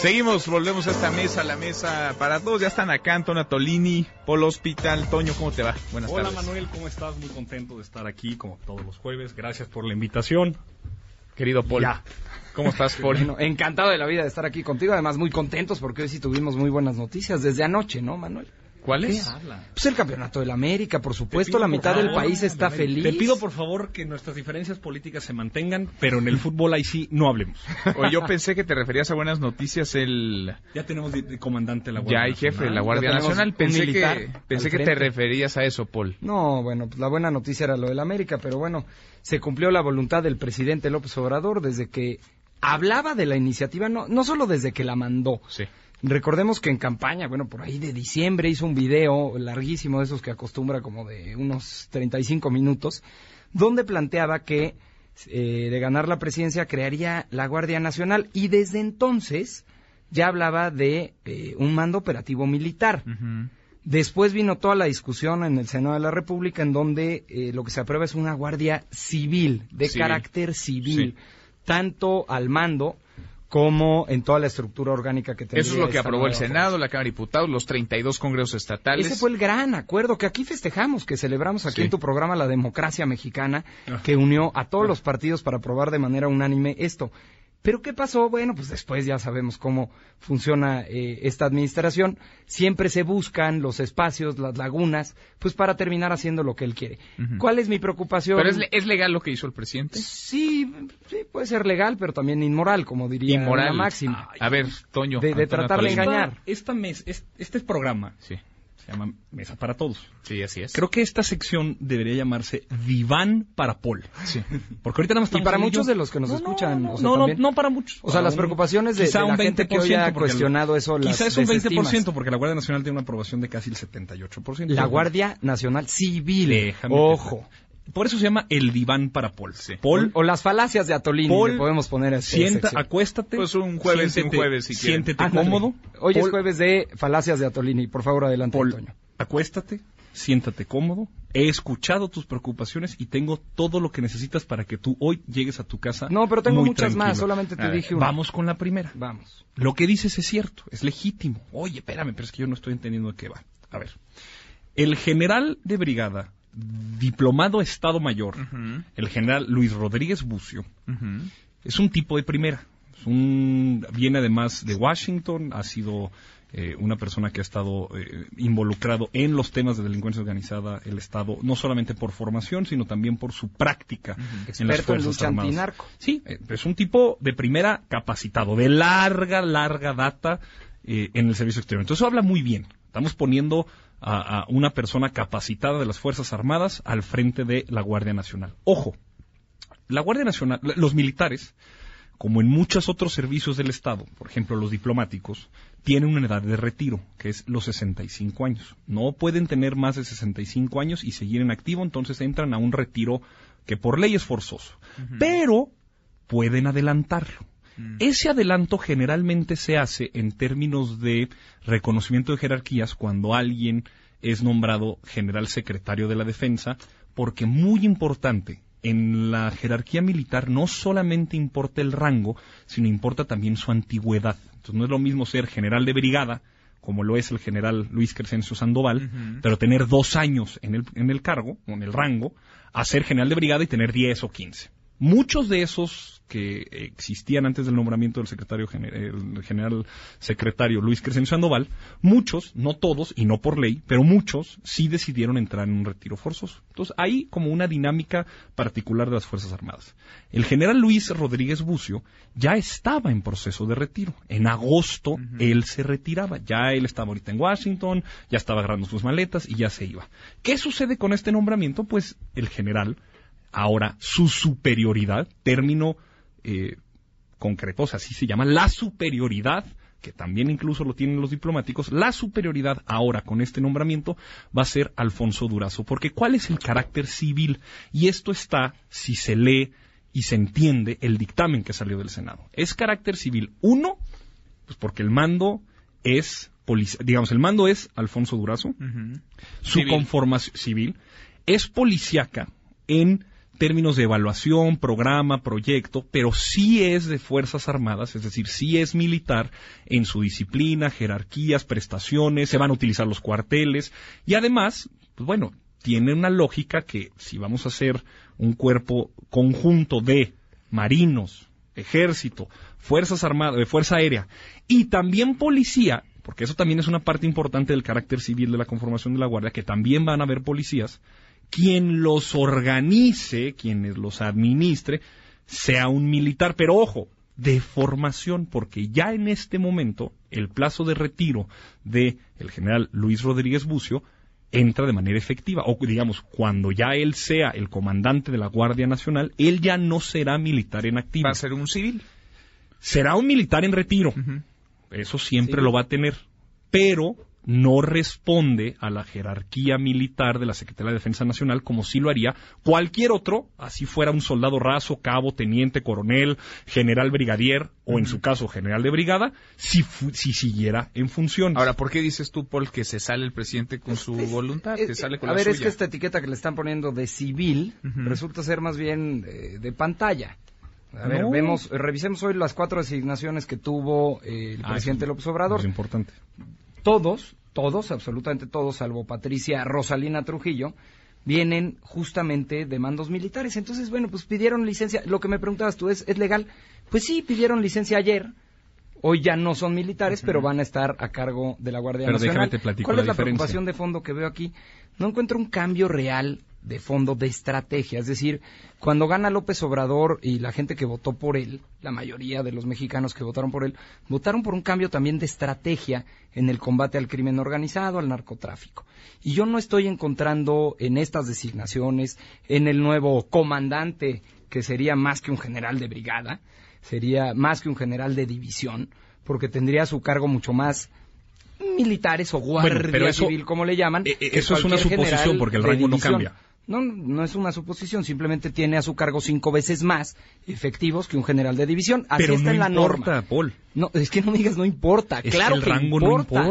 Seguimos, volvemos a esta mesa, la mesa para todos. Ya están acá, Antonio Tolini, Polo Hospital. Toño, ¿cómo te va? Buenas Hola tardes. Manuel, ¿cómo estás? Muy contento de estar aquí como todos los jueves. Gracias por la invitación. Querido Paul. Ya. ¿Cómo estás, Paul? Bueno, encantado de la vida de estar aquí contigo, además muy contentos porque hoy sí tuvimos muy buenas noticias desde anoche, ¿no, Manuel? ¿Cuál ¿Qué es? habla? Pues el campeonato de la América, por supuesto, pido, la por mitad del favor, país está feliz. Te pido por favor que nuestras diferencias políticas se mantengan, pero en el fútbol ahí sí no hablemos. O yo pensé que te referías a buenas noticias el... Ya tenemos de, de comandante la Ya Guardia hay jefe de la Guardia Nacional. Pensé que, pensé que te referías a eso, Paul. No, bueno, pues la buena noticia era lo del América, pero bueno, se cumplió la voluntad del presidente López Obrador desde que hablaba de la iniciativa, no, no solo desde que la mandó. Sí. Recordemos que en campaña, bueno, por ahí de diciembre hizo un video larguísimo de esos que acostumbra como de unos 35 minutos, donde planteaba que eh, de ganar la presidencia crearía la Guardia Nacional y desde entonces ya hablaba de eh, un mando operativo militar. Después vino toda la discusión en el Senado de la República en donde eh, lo que se aprueba es una guardia civil, de Civil. carácter civil, tanto al mando como en toda la estructura orgánica que tenía. Eso es lo que aprobó el Senado, la Cámara de Diputados, los 32 congresos estatales. ese fue el gran acuerdo que aquí festejamos, que celebramos aquí Sí. en tu programa La Democracia Mexicana, que unió a todos los partidos para aprobar de manera unánime esto. Pero ¿qué pasó? Bueno, pues después ya sabemos cómo funciona eh, esta administración. Siempre se buscan los espacios, las lagunas, pues para terminar haciendo lo que él quiere. ¿Cuál es mi preocupación? Pero es, le- es legal lo que hizo el presidente. Sí, sí, puede ser legal, pero también inmoral, como diría Inmoral. la máxima. A ver, Toño. De- de tratar de engañar. Esta, esta mes, es- este programa Sí, se llama Mesa para Todos. sí, así es. Creo que esta sección debería llamarse Diván para Paul. Sí. Porque ahorita nada más Y para muchos yo. de los que nos No, no, escuchan, No, o sea, no, no, también- no para muchos. O sea, las preocupaciones de- quizá de la un gente que hoy 20%, ha cuestionado eso, las Quizás un 20%, desestimas. porque la Guardia Nacional tiene una aprobación de casi el 78%. La Guardia Nacional Civil. Déjame Ojo. Por eso se llama el diván para Paul. Paul, O, o las falacias de Atolini, Paul, le podemos poner a esta sienta, acuéstate. Pues un jueves, siéntete- un jueves, si quieren. Siéntete Ándale. cómodo. Hoy es jueves de falacias de Atolini. Por favor, adelante, Paul, Antonio. acuéstate, siéntate cómodo. He escuchado tus preocupaciones y tengo todo lo que necesitas para que tú hoy llegues a tu casa. No, pero tengo muy muchas más, solamente te A ver, dije una. Vamos con la primera. Vamos. Lo que dices es cierto, es legítimo. Oye, espérame, pero es que yo no estoy entendiendo de qué va. A ver. El general de brigada, diplomado Estado Mayor, el general Luis Rodríguez Bucio, es un tipo de primera. Es un, viene además de Washington, ha sido eh, una persona que ha estado eh, involucrado en los temas de delincuencia organizada, el Estado, no solamente por formación, sino también por su práctica en las en Fuerzas lucha Armadas. antinarco. Sí, eh, es un tipo de primera capacitado, de larga, larga data eh, en el servicio exterior. Entonces eso habla muy bien. Estamos poniendo a, a una persona capacitada de las Fuerzas Armadas al frente de la Guardia Nacional. Ojo, la Guardia Nacional, los militares, como en muchos otros servicios del Estado, por ejemplo los diplomáticos, tienen una edad de retiro, que es los 65 años. No pueden tener más de 65 años y seguir en activo, entonces entran a un retiro que por ley es forzoso. Pero pueden adelantarlo. Ese adelanto generalmente se hace en términos de reconocimiento de jerarquías cuando alguien es nombrado general secretario de la defensa, porque muy importante, en la jerarquía militar no solamente importa el rango, sino importa también su antigüedad. Entonces no es lo mismo ser general de brigada, como lo es el general Luis Crescencio Sandoval, pero tener dos años en el, en el cargo, o en el rango, a ser general de brigada y tener 10 o 15. Muchos de esos que existían antes del nombramiento del secretario gener- el general secretario Luis Crescencio Sandoval, muchos, no todos y no por ley, pero muchos sí decidieron entrar en un retiro forzoso. Entonces, hay como una dinámica particular de las Fuerzas Armadas. El general Luis Rodríguez Bucio ya estaba en proceso de retiro. En agosto él se retiraba. Ya él estaba ahorita en Washington, ya estaba agarrando sus maletas y ya se iba. ¿Qué sucede con este nombramiento? Pues el general Ahora, su superioridad, término eh, concreto, o sea, así se llama, la superioridad, que también incluso lo tienen los diplomáticos, la superioridad ahora con este nombramiento va a ser Alfonso Durazo. Porque ¿cuál es el carácter civil? Y esto está, si se lee y se entiende el dictamen que salió del Senado. Es carácter civil. Uno, pues porque el mando es, digamos, el mando es Alfonso Durazo, su Civil. conformación civil es policíaca en términos de evaluación, programa, proyecto, pero sí es de Fuerzas Armadas, es decir, sí es militar en su disciplina, jerarquías, prestaciones, se van a utilizar los cuarteles y además, pues bueno, tiene una lógica que si vamos a hacer un cuerpo conjunto de marinos, ejército, fuerzas armadas, eh, fuerza aérea y también policía, porque eso también es una parte importante del carácter civil de la conformación de la Guardia, que también van a haber policías, quien los organice, quien los administre, sea un militar, pero ojo, de formación, porque ya en este momento el plazo de retiro de el general Luis Rodríguez Bucio entra de manera efectiva, o digamos, cuando ya él sea el comandante de la Guardia Nacional, él ya no será militar en activo. Va a ser un civil. Será un militar en retiro. Eso siempre lo va a tener. Pero no responde a la jerarquía militar de la Secretaría de Defensa Nacional como si lo haría cualquier otro, así fuera un soldado raso, cabo, teniente, coronel, general brigadier o en su caso general de brigada, si, si siguiera en función. Ahora, ¿por qué dices tú, Paul, que se sale el presidente con su voluntad? que sale con a ver, es que esta etiqueta que le están poniendo de civil resulta ser más bien de, pantalla. A ver, vemos, revisemos hoy las cuatro designaciones que tuvo eh, el ah, presidente López Obrador. Es importante todos, todos, absolutamente todos, salvo Patricia Rosalina Trujillo, vienen justamente de mandos militares. Entonces, bueno, pues pidieron licencia. Lo que me preguntabas tú, ¿es, ¿es legal? Pues sí, pidieron licencia ayer. Hoy ya no son militares, pero van a estar a cargo de la Guardia Nacional. ¿Cuál es la preocupación de fondo que veo aquí? No encuentro un cambio real de fondo de estrategia. Es decir, cuando gana López Obrador y la gente que votó por él, la mayoría de los mexicanos que votaron por él, votaron por un cambio también de estrategia en el combate al crimen organizado, al narcotráfico. Y yo no estoy encontrando en estas designaciones, en el nuevo comandante, que sería más que un general de brigada, sería más que un general de división, porque tendría a su cargo mucho más militares o guardia civil, como le llaman. Eh, eh, eso es una suposición, porque el rango no cambia. No, no es una suposición, simplemente tiene a su cargo cinco veces más efectivos que un general de división. Así está en la norma. Paul. No, es que no digas no importa. claro que, importa.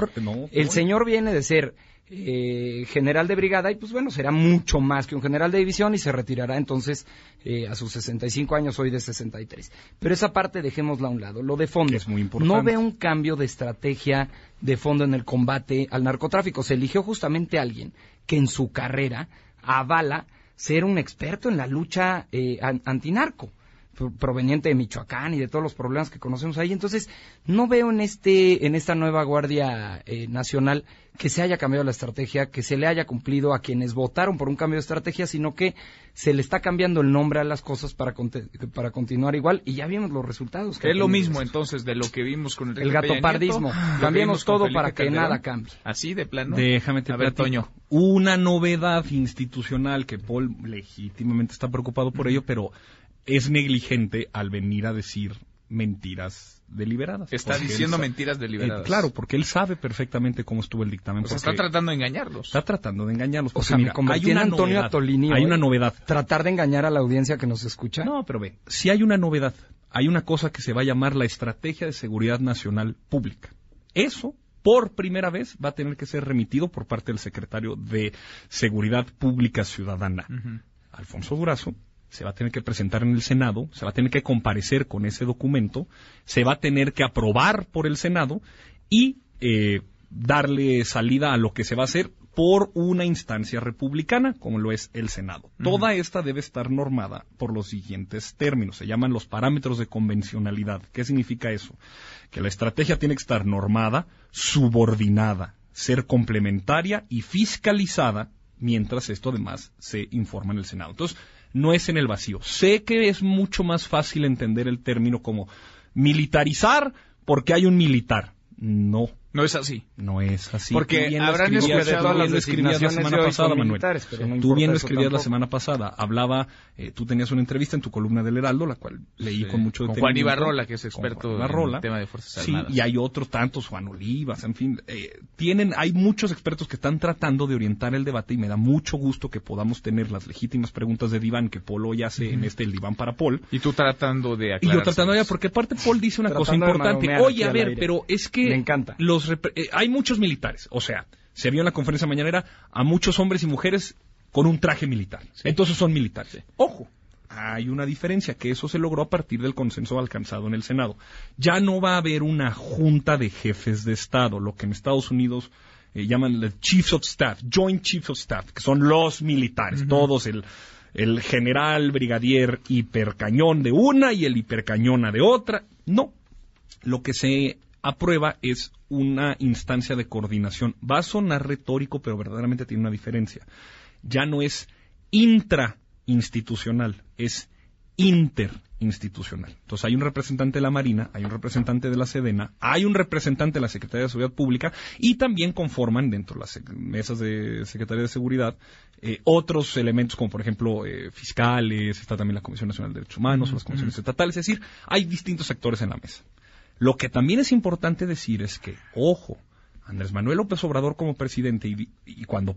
el señor viene de ser eh, general de brigada y pues bueno, será mucho más que un general de división y se retirará entonces eh, a sus 65 años, hoy de 63. Pero esa parte dejémosla a un lado. Lo de fondo. Es muy importante. No ve un cambio de estrategia de fondo en el combate al narcotráfico. Se eligió justamente a alguien que en su carrera avala ser un experto en la lucha eh, antinarco proveniente de Michoacán y de todos los problemas que conocemos ahí. Entonces, no veo en este en esta nueva Guardia eh, Nacional que se haya cambiado la estrategia, que se le haya cumplido a quienes votaron por un cambio de estrategia, sino que se le está cambiando el nombre a las cosas para para continuar igual y ya vimos los resultados. es lo mismo entonces de lo que vimos con el, el gatopardismo. Cambiemos todo para que nada cambie. Así de plano. Déjame te a Toño. Una novedad institucional que Paul legítimamente está preocupado por ello, pero es negligente al venir a decir mentiras deliberadas. Está diciendo mentiras deliberadas. Eh, claro, porque él sabe perfectamente cómo estuvo el dictamen. está tratando de engañarlos. Está tratando de engañarlos. O sea, hay una Antonio Atolini. Hay una novedad. Tratar de engañar a la audiencia que nos escucha. No, pero ve, si hay una novedad, hay una cosa que se va a llamar la Estrategia de Seguridad Nacional Pública. Eso por primera vez va a tener que ser remitido por parte del secretario de Seguridad Pública Ciudadana, Alfonso Durazo, se va a tener que presentar en el Senado, se va a tener que comparecer con ese documento, se va a tener que aprobar por el Senado y eh, darle salida a lo que se va a hacer por una instancia republicana, como lo es el Senado. Toda esta debe estar normada por los siguientes términos, se llaman los parámetros de convencionalidad. ¿Qué significa eso? Que la estrategia tiene que estar normada, subordinada, ser complementaria y fiscalizada, mientras esto además se informa en el Senado. Entonces, no es en el vacío. Sé que es mucho más fácil entender el término como militarizar porque hay un militar. No, no es así. No es así. Porque habrán escuchado las la semana pasada, Manuel. tú bien lo escribías la semana pasada. Hablaba, eh, tú tenías una entrevista en tu columna del Heraldo, la cual leí con mucho con Juan Ibarrola, que es experto en el tema de Fuerzas Armadas. Sí, y hay otros tantos, Juan Olivas, en fin. Eh, tienen, hay muchos expertos que están tratando de orientar el debate y me da mucho gusto que podamos tener las legítimas preguntas de Diván que Paul hoy hace en este El Diván para Paul. Y tú tratando de aclarar. Y yo tratando de, porque aparte Paul dice una cosa importante. Oye, a ver, pero es que... Me encanta. Los eh, hay muchos militares, o sea, se vio en la conferencia mañanera a muchos hombres y mujeres con un traje militar. Entonces son militares. Ojo, hay una diferencia, que eso se logró a partir del consenso alcanzado en el Senado. Ya no va a haber una junta de jefes de Estado, lo que en Estados Unidos eh, llaman Chiefs of Staff, Joint Chiefs of Staff, que son los militares, todos el, el general, brigadier, hipercañón de una y el hipercañona de otra. No, lo que se aprueba es una instancia de coordinación. Va a sonar retórico, pero verdaderamente tiene una diferencia. Ya no es intrainstitucional, es interinstitucional. Entonces hay un representante de la Marina, hay un representante de la Sedena, hay un representante de la Secretaría de Seguridad Pública y también conforman dentro de las mesas de Secretaría de Seguridad eh, otros elementos como por ejemplo eh, fiscales, está también la Comisión Nacional de Derechos Humanos, las comisiones estatales, es decir, hay distintos sectores en la mesa. Lo que también es importante decir es que, ojo, Andrés Manuel López Obrador como presidente y, cuando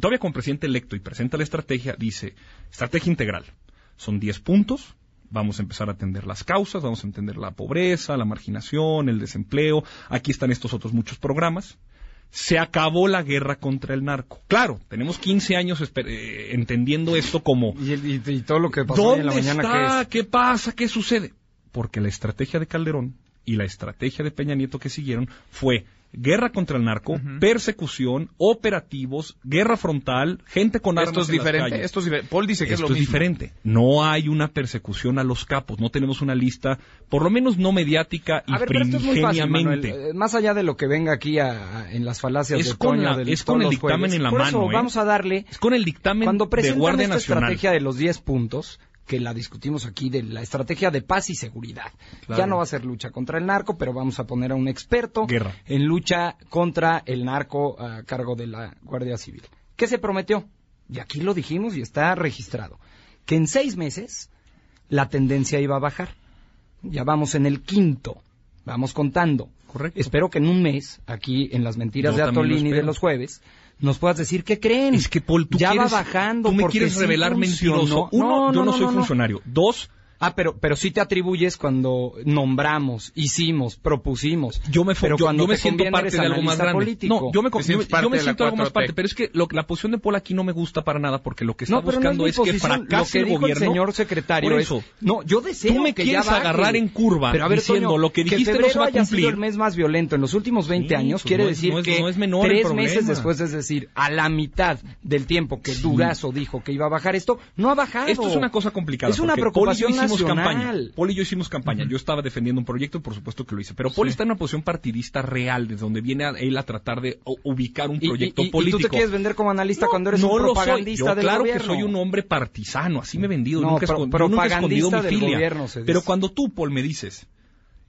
todavía como presidente electo y presenta la estrategia, dice estrategia integral. Son 10 puntos, vamos a empezar a atender las causas, vamos a entender la pobreza, la marginación, el desempleo, aquí están estos otros muchos programas. Se acabó la guerra contra el narco. Claro, tenemos 15 años eh, entendiendo esto como... ¿Y, todo lo que pasó en la mañana está? ¿Qué pasa? ¿Qué sucede? Porque la estrategia de Calderón y la estrategia de Peña Nieto que siguieron fue guerra contra el narco, persecución, operativos, guerra frontal, gente con armas esto es diferente, Esto es Paul dice que es lo mismo. diferente. No hay una persecución a los capos, no tenemos una lista, por lo menos no mediática y primigeniamente. Eh, más allá de lo que venga aquí en las falacias es de con la, Es con el dictamen en la mano. ¿eh? vamos a darle... Es con el dictamen cuando de Guardia esta estrategia de los 10 puntos, que la discutimos aquí de la estrategia de paz y seguridad. Ya no va a ser lucha contra el narco, pero vamos a poner a un experto en lucha contra el narco a cargo de la Guardia Civil. ¿Qué se prometió? Y aquí lo dijimos y está registrado. Que en seis meses la tendencia iba a bajar. Ya vamos en el quinto. Vamos contando. Correcto. Espero que en un mes, aquí en las mentiras de Atolini de los jueves, nos puedas decir qué creen. Es que Paul, tú ya va bajando. Tú me quieres revelar mentiroso. Uno, yo no, soy funcionario. Dos, Ah, pero, pero sí te atribuyes cuando nombramos, hicimos, propusimos. Yo me, pero yo, me siento parte de algo más grande. No, yo me, yo, me siento algo más parte, pero es que la posición de Paul aquí no me gusta para nada porque lo que está buscando es, que fracase lo que el gobierno. el señor secretario eso, no, yo deseo Tú me que quieres ya agarrar en curva pero a ver, diciendo lo que dijiste no se va a cumplir. Sido el mes más violento en los últimos 20 años pues quiere decir que tres meses después, es decir, a la mitad del tiempo que Durazo dijo que iba a bajar esto, no ha bajado. Esto es una cosa complicada. Es una preocupación nacional. Paul y yo hicimos campaña. Yo estaba defendiendo un proyecto y por supuesto que lo hice. Pero Paul está en una posición partidista real, desde donde viene él a tratar de ubicar un proyecto político. ¿Y tú te quieres vender como analista cuando eres un propagandista del claro que soy un hombre partisano. Así me he vendido. nunca, he escondido mi filia. Pero cuando tú, Paul, me dices...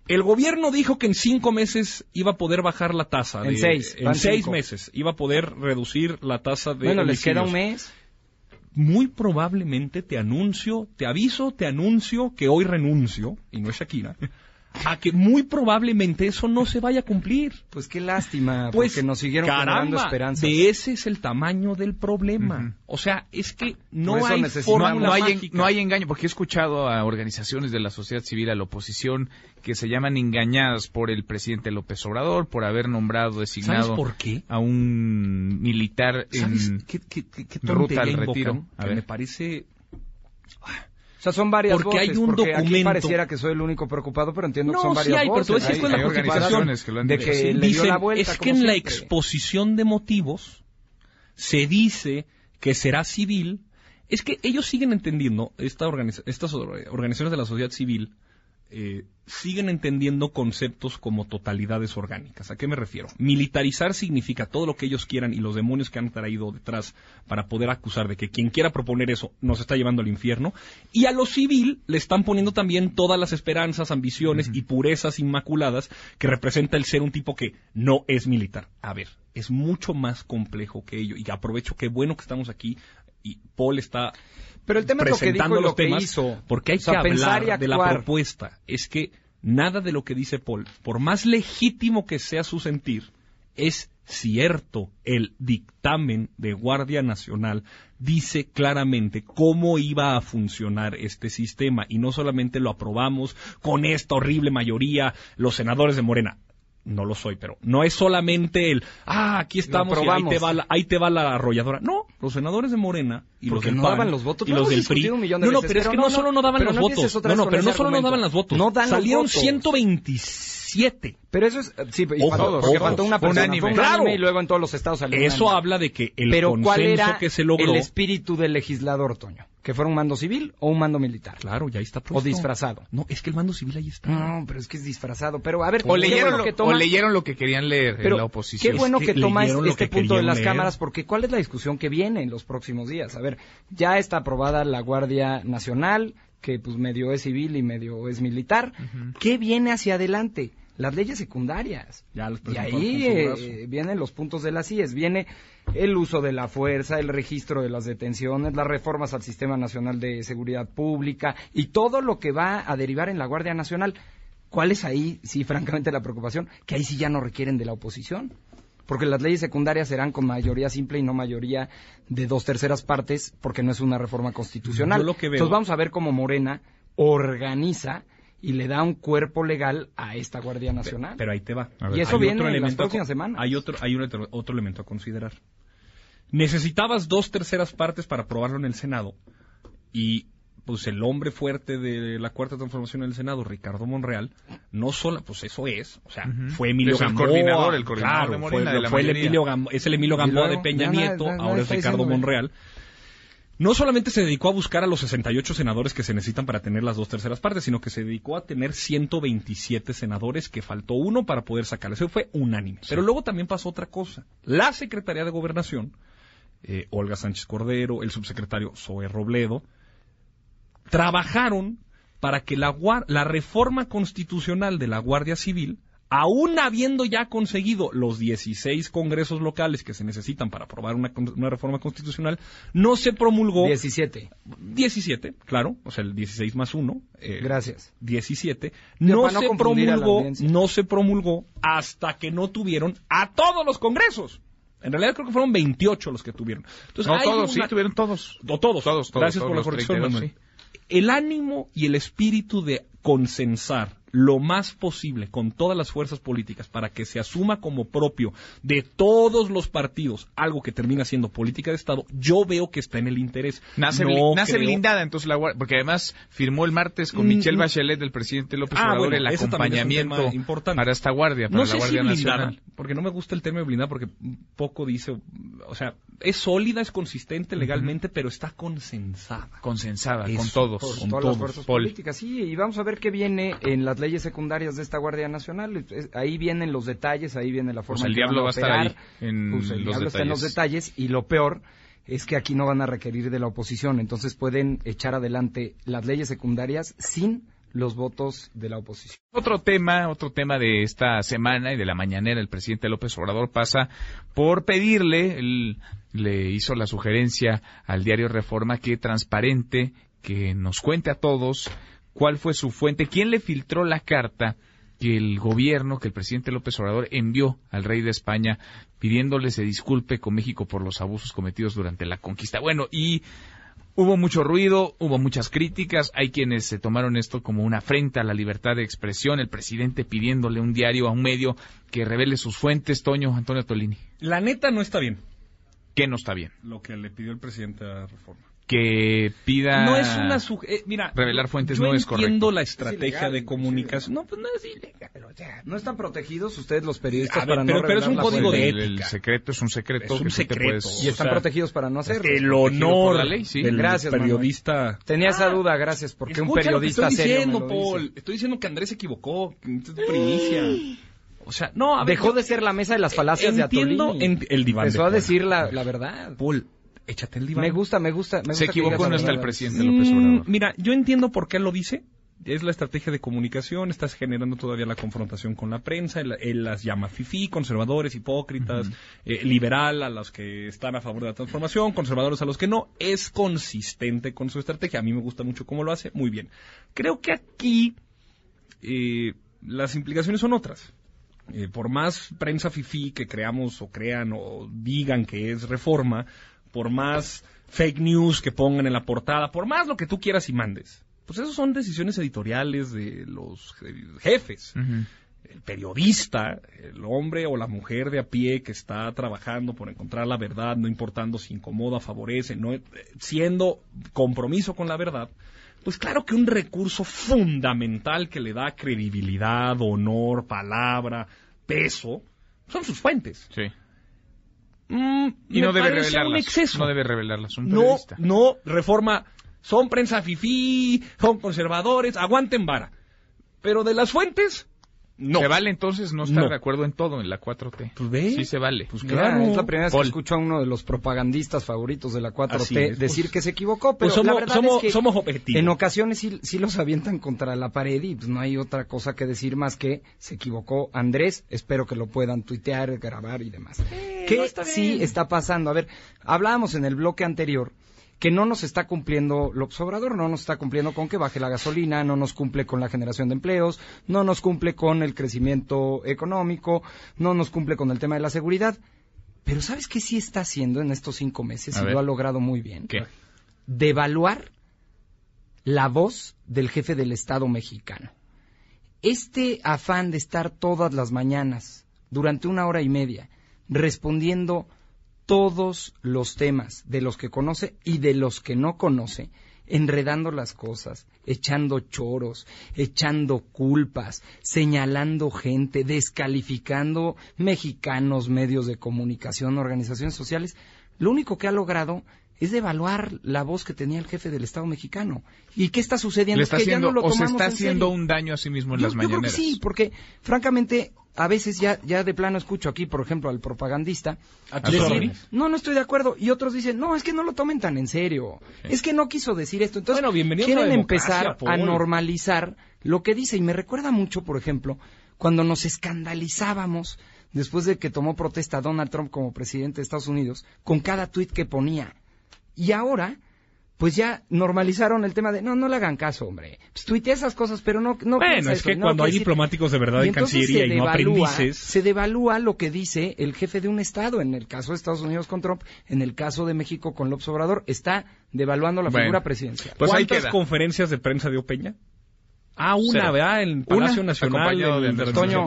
El gobierno dijo que en cinco meses iba a poder bajar la tasa. en seis. En seis meses iba a poder reducir la tasa de. Bueno, les queda un mes muy probablemente te anuncio, te aviso, te anuncio que hoy renuncio, y no es Shakira, a que muy probablemente eso no se vaya a cumplir. Pues qué lástima, pues porque nos siguieron caramba, esperanzas. De ese es el tamaño del problema. O sea, es que no hay forma no, hay, no hay engaño, porque he escuchado a organizaciones de la sociedad civil, a la oposición, que se llaman engañadas por el presidente López Obrador por haber nombrado, designado por qué? a un militar en qué, ruta al retiro. A ver. Me parece o sea, son varias porque hay un documento. Aquí pareciera que soy el único preocupado, pero entiendo que son varias sí hay, voces. Pero tú hay, la organizaciones que lo han de que le dio la vuelta, es que en la exposición de motivos se dice que será civil. Es que ellos siguen entendiendo, esta estas organizaciones de la sociedad civil, eh, siguen entendiendo conceptos como totalidades orgánicas. ¿A qué me refiero? Militarizar significa todo lo que ellos quieran y los demonios que han traído detrás para poder acusar de que quien quiera proponer eso nos está llevando al infierno. Y a lo civil le están poniendo también todas las esperanzas, ambiciones y purezas inmaculadas que representa el ser un tipo que no es militar. A ver, es mucho más complejo que ello. Y aprovecho que bueno que estamos aquí y Paul está pero el tema es lo que dijo y lo que hizo. Porque hay que hablar de la propuesta. Es que nada de lo que dice Paul, por más legítimo que sea su sentir, es cierto. El dictamen de Guardia Nacional dice claramente cómo iba a funcionar este sistema y no solamente lo aprobamos con esta horrible mayoría los senadores de Morena no lo soy, pero no es solamente el, ah, aquí estamos y ahí te, va la, ahí te va la arrolladora. No, los senadores de Morena y los del no daban los votos PRI. De no, no, pero, es que no, no solo no daban los votos. No, no, pero no solo no daban los votos. No Salieron los votos siete. Pero eso es. Eh, sí, y Ojo, todos, porque todos, faltó una persona. Unánime. Fue claro. y luego en todos los estados salió Eso habla de que el Pero ¿cuál era que se logró. El espíritu del legislador, Toño. ¿Que fuera un mando civil o un mando militar? Claro, ya está puesto. O disfrazado. No, es que el mando civil ahí está. No, pero es que es disfrazado. Pero a ver, o, leyeron, bueno lo, que toma... o leyeron lo que querían leer pero en la oposición. Qué bueno es que, que toma este, que punto de las leer. cámaras, porque ¿cuál es la discusión que viene en los próximos días? A ver, ya está aprobada la Guardia Nacional, que pues medio es civil y medio es militar. ¿Qué viene hacia adelante? Las leyes secundarias. Ya los Y ahí eh, vienen los puntos de las IES. Viene el uso de la fuerza, el registro de las detenciones, las reformas al Sistema Nacional de Seguridad Pública y todo lo que va a derivar en la Guardia Nacional. ¿Cuál es ahí, sí, francamente, la preocupación? Que ahí sí ya no requieren de la oposición. Porque las leyes secundarias serán con mayoría simple y no mayoría de dos terceras partes, porque no es una reforma constitucional. Yo lo que veo- Entonces vamos a ver cómo Morena organiza y le da un cuerpo legal a esta Guardia Nacional. Pero ahí te va. Ver. Y eso viene en las próximas semanas. Hay otro, hay un otro elemento a considerar. Necesitabas dos terceras partes para aprobarlo en el Senado. Y pues el hombre fuerte de la cuarta transformación en el Senado, Ricardo Monreal, no solo, pues eso es, o sea, fue Emilio Es el Gamboa, coordinador, el coordinador claro, de fue, de fue el. Emilio Gamboa, es el Emilio Gamboa luego, de Peña Nieto, ahora es Ricardo Monreal. No solamente se dedicó a buscar a los 68 senadores que se necesitan para tener las dos terceras partes, sino que se dedicó a tener 127 senadores, que faltó uno para poder sacar. Eso fue unánime. Pero luego también pasó otra cosa. La Secretaría de Gobernación, eh, Olga Sánchez Cordero, el subsecretario Zoe Robledo, trabajaron para que la, la reforma constitucional de la Guardia Civil, aún habiendo ya conseguido los 16 congresos locales que se necesitan para aprobar una, una reforma constitucional, no se promulgó 17. 17, claro, o sea, el 16 más 1. Gracias. 17. Digo, No se promulgó, no se promulgó hasta que no tuvieron a todos los congresos. En realidad creo que fueron 28 los que tuvieron. Entonces, No, todos, una- sí, tuvieron todos. o todos. Todos, todos, Gracias todos por la corrección, 32, Manuel. sí. El ánimo y el espíritu de consensar lo más posible con todas las fuerzas políticas para que se asuma como propio de todos los partidos algo que termina siendo política de Estado, yo veo que está en el interés. Nace, No nace creo- blindada entonces la Guardia, porque además firmó el martes con Mm, Michelle mm. Bachelet del presidente López Ah, Obrador bueno, el es acompañamiento importante. para esta guardia, para no la sé si Guardia blindada, Nacional. porque no me gusta el término blindada porque poco dice, o sea, es sólida, es consistente legalmente, pero está consensada. Consensada con todos. Con todas todos, las fuerzas Paul. políticas, sí, y vamos a ver qué viene en las leyes secundarias de esta Guardia Nacional. Ahí vienen los detalles, ahí viene la forma Pues el que diablo van va a estar ahí, en Pues el los diablo está en los detalles, y lo peor es que aquí no van a requerir de la oposición, entonces pueden echar adelante las leyes secundarias sin los votos de la oposición. Otro tema, otro tema de esta semana y de la mañanera, el presidente López Obrador pasa por pedirle, él le hizo la sugerencia al diario Reforma que transparente, que nos cuente a todos cuál fue su fuente, quién le filtró la carta que el gobierno, que el presidente López Obrador envió al rey de España pidiéndole se disculpe con México por los abusos cometidos durante la conquista. Bueno, y Hubo mucho ruido, hubo muchas críticas, hay quienes se tomaron esto como una afrenta a la libertad de expresión, el presidente pidiéndole un diario, a un medio, que revele sus fuentes, Toño Antonio Tolini. La neta no está bien Que no está bien. lo que le pidió el presidente a Reforma. Que pida... No es una suge- eh, mira, revelar fuentes yo no es entiendo correcto. la estrategia ilegal, de es comunicación. No, pues no es ilegal. O sea, ¿no están protegidos ustedes los periodistas A ver, para pero- no pero es un revelar la código de el, ética. el secreto es un secreto. Es un que tú te secreto. puedes- Y están o sea, protegidos para no hacerlo. El honor la ley, sí. del Gracias, periodista. Tenía esa Ah, duda, gracias, porque un Escucha lo que periodista estoy serio diciendo, me lo dice. Paul. Estoy diciendo que Andrés se equivocó. que esto es primicia. O sea, no, a ver. Dejó yo- de ser la mesa de las falacias Entiendo de Atolini. en- el diván de Empezó a Paul. decir la, la verdad. Paul, échate el diván. Me gusta, me gusta. Me Se gusta que equivocó, no está el presidente López Mm, Obrador. Mira, yo entiendo por qué lo dice. Es la estrategia de comunicación, estás generando todavía la confrontación con la prensa, él, él las llama fifí, conservadores, hipócritas, eh, liberal a los que están a favor de la transformación, conservadores a los que no. Es consistente con su estrategia. A mí me gusta mucho cómo lo hace, muy bien. Creo que aquí eh, las implicaciones son otras. Eh, por más prensa fifí que creamos o crean o digan que es reforma, por más fake news que pongan en la portada, por más lo que tú quieras y mandes, pues eso son decisiones editoriales de los jefes. Ujú. el periodista, el hombre o la mujer de a pie que está trabajando por encontrar la verdad, no importando si incomoda, favorece, no, siendo compromiso con la verdad, pues claro que un recurso fundamental que le da credibilidad, honor, palabra, peso, son sus fuentes. Sí. Mm, Y no debe revelarlas. No debe revelarlas. No, no, reforma. Son prensa fifí, son conservadores, aguanten vara. Pero de las fuentes, no. ¿Se vale entonces no estar No. de acuerdo en todo en la 4T? Pues ve. Sí se vale. Pues Mira, claro. es la primera vez Paul. que escucho a uno de los propagandistas favoritos de la 4T Así es, decir pues- que se equivocó, pero Pues somos, la verdad somos, es que somos objetivos. en ocasiones sí, sí los avientan contra la pared y pues no hay otra cosa que decir más que se equivocó Andrés, espero que lo puedan tuitear, grabar y demás. ¿Qué no está sí está pasando? A ver, hablábamos en el bloque anterior que no nos está cumpliendo López Obrador, no nos está cumpliendo con que baje la gasolina, no nos cumple con la generación de empleos, no nos cumple con el crecimiento económico, no nos cumple con el tema de la seguridad. Pero ¿sabes qué sí está haciendo en estos cinco meses? A y ver. lo ha logrado muy bien. ¿Qué? Devaluar la voz del jefe del Estado mexicano. Este afán de estar todas las mañanas, durante una hora y media, respondiendo todos los temas de los que conoce y de los que no conoce, enredando las cosas, echando choros, echando culpas, señalando gente, descalificando mexicanos, medios de comunicación, organizaciones sociales, lo único que ha logrado es devaluar la voz que tenía el jefe del Estado mexicano. ¿Y qué está sucediendo? Es que ya no lo o se está en haciendo serio. un daño a sí mismo en Yo- las yo creo que sí, porque francamente a veces ya, ya de plano escucho aquí, por ejemplo, al propagandista decir, no, no estoy de acuerdo, y otros dicen, no, es que no lo tomen tan en serio, es que no quiso decir esto. Entonces, Bueno, a quieren empezar a normalizar lo que dice, y me recuerda mucho, por ejemplo, cuando nos escandalizábamos después de que tomó protesta Donald Trump como presidente de Estados Unidos, con cada tuit que ponía. Y ahora, pues ya normalizaron el tema de, no, no le hagan caso, hombre. Pues tuitea esas cosas, pero no, no Bueno, es eso, que no cuando hay quiere decir- diplomáticos de verdad y en Cancillería se y no devalúa- aprendices, Se devalúa lo que dice el jefe de un Estado, en el caso de Estados Unidos con Trump, en el caso de México con López Obrador, está devaluando la Bueno. figura presidencial. Pues ¿cuántas conferencias de prensa dio Peña? Ah, una, Cero. ¿verdad? En el Palacio Una, Nacional. acompañado de de la Andrés Toño.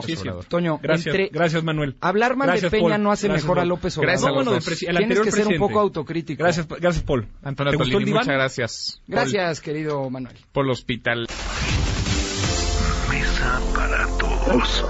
Toño, Gracias, entre- gracias Manuel. Hablar mal Gracias, de Peña Paul. no hace Gracias, mejor a Paul. López Obrador. Gracias No, bueno, del el Tienes anterior que ser un presidente. poco autocrítico. Gracias, gracias Paul. Antonio ¿Te gustó el Tolini, diván? muchas gracias. Gracias, querido Manuel. Por, por el hospital. Mesa para todos.